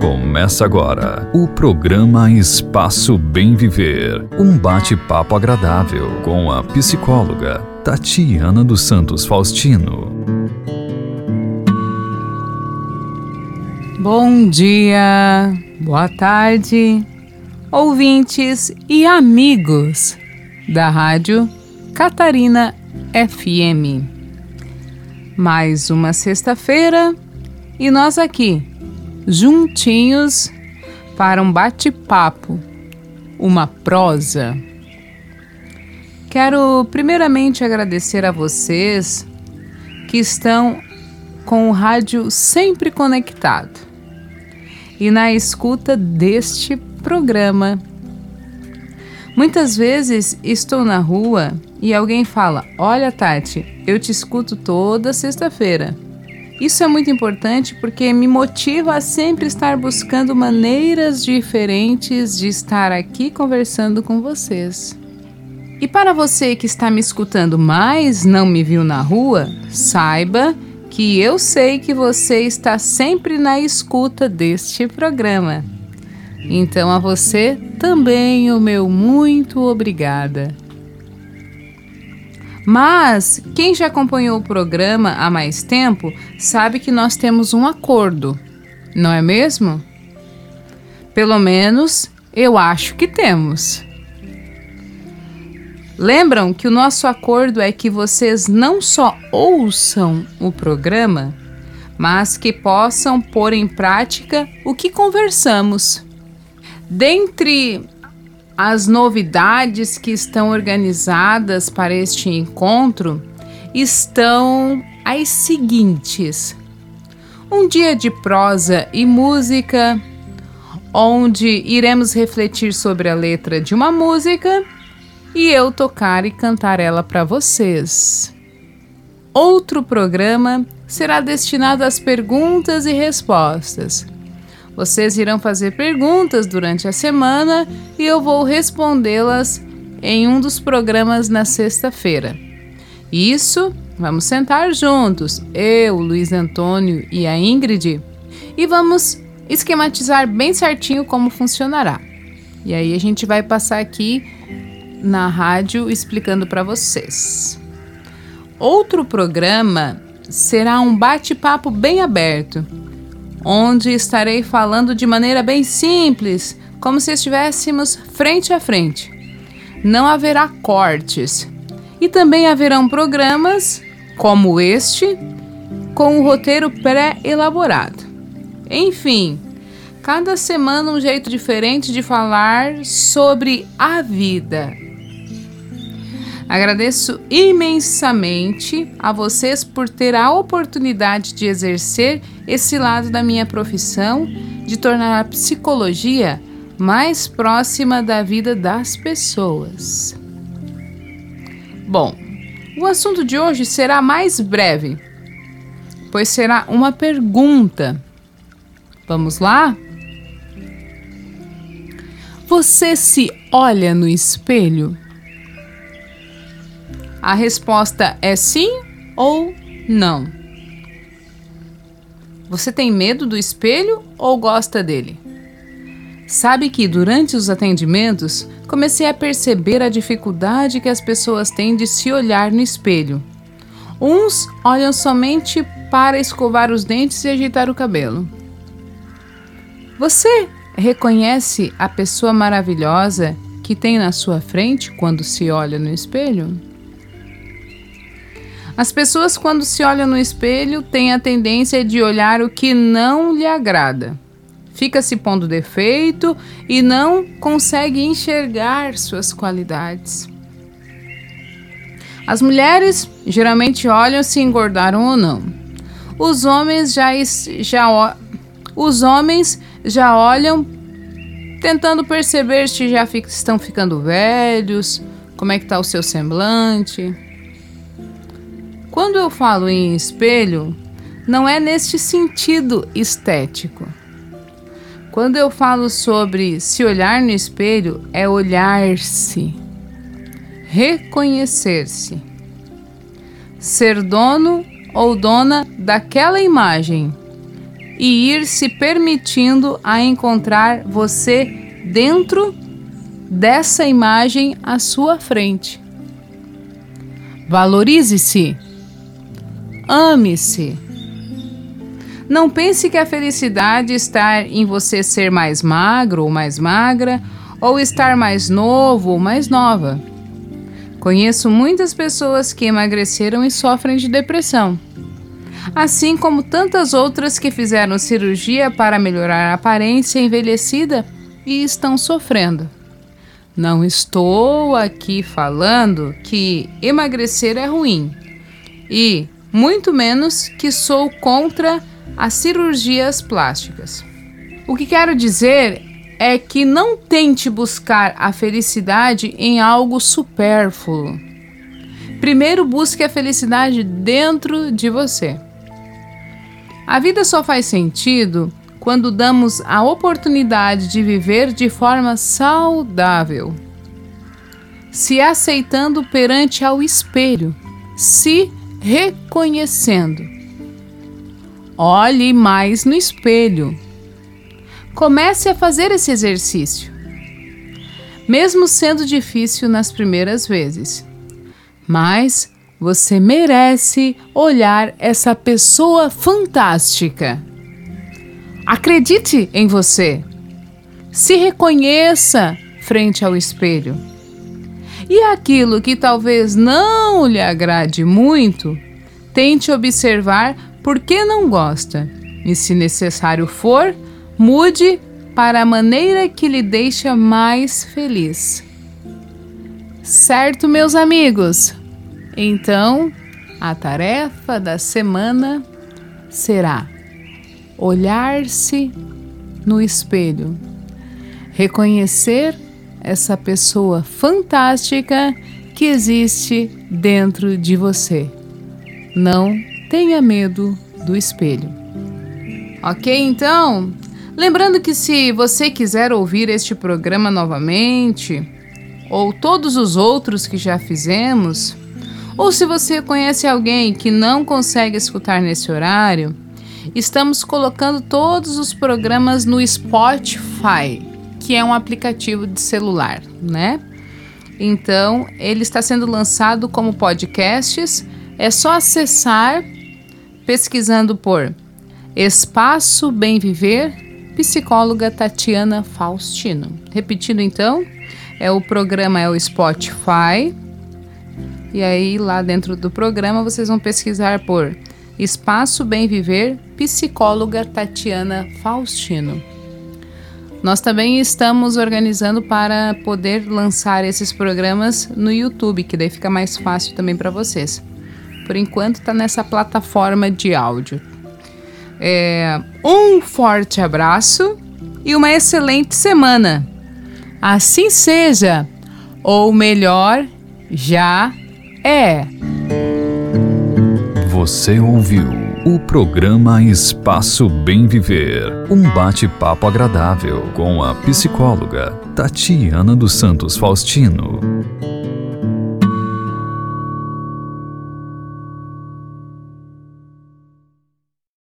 Começa agora o programa Espaço Bem Viver. Um bate-papo agradável com a psicóloga Tatiana dos Santos Faustino. Bom dia, boa tarde, ouvintes e amigos da Rádio Catarina FM. Mais uma sexta-feira e nós aqui, juntinhos, para um bate-papo, uma prosa. Quero primeiramente agradecer a vocês que estão com o rádio sempre conectado e na escuta deste programa. Muitas vezes estou na rua e alguém fala: Olha, Tati, eu te escuto toda sexta-feira. Isso é muito importante porque me motiva a sempre estar buscando maneiras diferentes de estar aqui conversando com vocês. E para você que está me escutando, mas não me viu na rua, saiba que eu sei que você está sempre na escuta deste programa. Então a você também o meu muito obrigada. Mas quem já acompanhou o programa há mais tempo sabe que nós temos um acordo, não é mesmo? Pelo menos eu acho que temos. Lembram que o nosso acordo é que vocês não só ouçam o programa, mas que possam pôr em prática o que conversamos. Dentre as novidades que estão organizadas para este encontro estão as seguintes: um dia de prosa e música, onde iremos refletir sobre a letra de uma música e eu tocar e cantar ela para vocês. Outro programa será destinado às perguntas e respostas. Vocês irão fazer perguntas durante a semana e eu vou respondê-las em um dos programas na sexta-feira. Isso, vamos sentar juntos, eu, Luiz Antônio e a Ingrid, e vamos esquematizar bem certinho como funcionará. E aí a gente vai passar aqui na rádio explicando para vocês. Outro programa será um bate-papo bem aberto, onde estarei falando de maneira bem simples, como se estivéssemos frente a frente. Não haverá cortes. E também haverão programas como este, com o um roteiro pré-elaborado. Enfim, cada semana um jeito diferente de falar sobre a vida. Agradeço imensamente a vocês por ter a oportunidade de exercer esse lado da minha profissão, de tornar a psicologia mais próxima da vida das pessoas. Bom, o assunto de hoje será mais breve, pois será uma pergunta. Vamos lá? Você se olha no espelho? A resposta é sim ou não. Você tem medo do espelho ou gosta dele? Sabe que durante os atendimentos comecei a perceber a dificuldade que as pessoas têm de se olhar no espelho. Uns olham somente para escovar os dentes e ajeitar o cabelo. Você reconhece a pessoa maravilhosa que tem na sua frente quando se olha no espelho? As pessoas, quando se olham no espelho, têm a tendência de olhar o que não lhe agrada. Fica se pondo defeito e não consegue enxergar suas qualidades. As mulheres geralmente olham se engordaram ou não. Os homens já, já, os homens já olham tentando perceber se já estão ficando velhos, como é que está o seu semblante. Quando eu falo em espelho, não é neste sentido estético. Quando eu falo sobre se olhar no espelho, é olhar-se, reconhecer-se, ser dono ou dona daquela imagem e ir se permitindo a encontrar você dentro dessa imagem à sua frente. Valorize-se. Ame-se. Não pense que a felicidade está em você ser mais magro ou mais magra, ou estar mais novo ou mais nova. Conheço muitas pessoas que emagreceram e sofrem de depressão assim como tantas outras que fizeram cirurgia para melhorar a aparência envelhecida e estão sofrendo. Não estou aqui falando que emagrecer é ruim e muito menos que sou contra as cirurgias plásticas. O que quero dizer é que não tente buscar a felicidade em algo supérfluo. Primeiro busque a felicidade dentro de você. A vida só faz sentido quando damos a oportunidade de viver de forma saudável, se aceitando perante ao espelho, se reconhecendo. Olhe mais no espelho. Comece a fazer esse exercício, mesmo sendo difícil nas primeiras vezes. Mas você merece olhar essa pessoa fantástica. Acredite em você. Se reconheça frente ao espelho. E aquilo que talvez não lhe agrade muito, tente observar por que não gosta. E se necessário for, mude para a maneira que lhe deixa mais feliz. Certo, meus amigos? Então, a tarefa da semana será olhar-se no espelho, reconhecer essa pessoa fantástica que existe dentro de você. Não tenha medo do espelho. Ok, então? Lembrando que se você quiser ouvir este programa novamente, ou todos os outros que já fizemos, ou se você conhece alguém que não consegue escutar nesse horário, estamos colocando todos os programas no Spotify, que é um aplicativo de celular, né? Então, ele está sendo lançado como podcasts. É só acessar pesquisando por Espaço Bem Viver, psicóloga Tatiana Faustino. Repetindo então, é o programa é o Spotify e aí, lá dentro do programa, vocês vão pesquisar por Espaço Bem Viver, psicóloga Tatiana Faustino. Nós também estamos organizando para poder lançar esses programas no YouTube, que daí fica mais fácil também para vocês. Por enquanto, está nessa plataforma de áudio. É, um forte abraço e uma excelente semana. Assim seja, ou melhor, já é. Você ouviu o programa Espaço Bem Viver um bate-papo agradável com a psicóloga Tatiana dos Santos Faustino.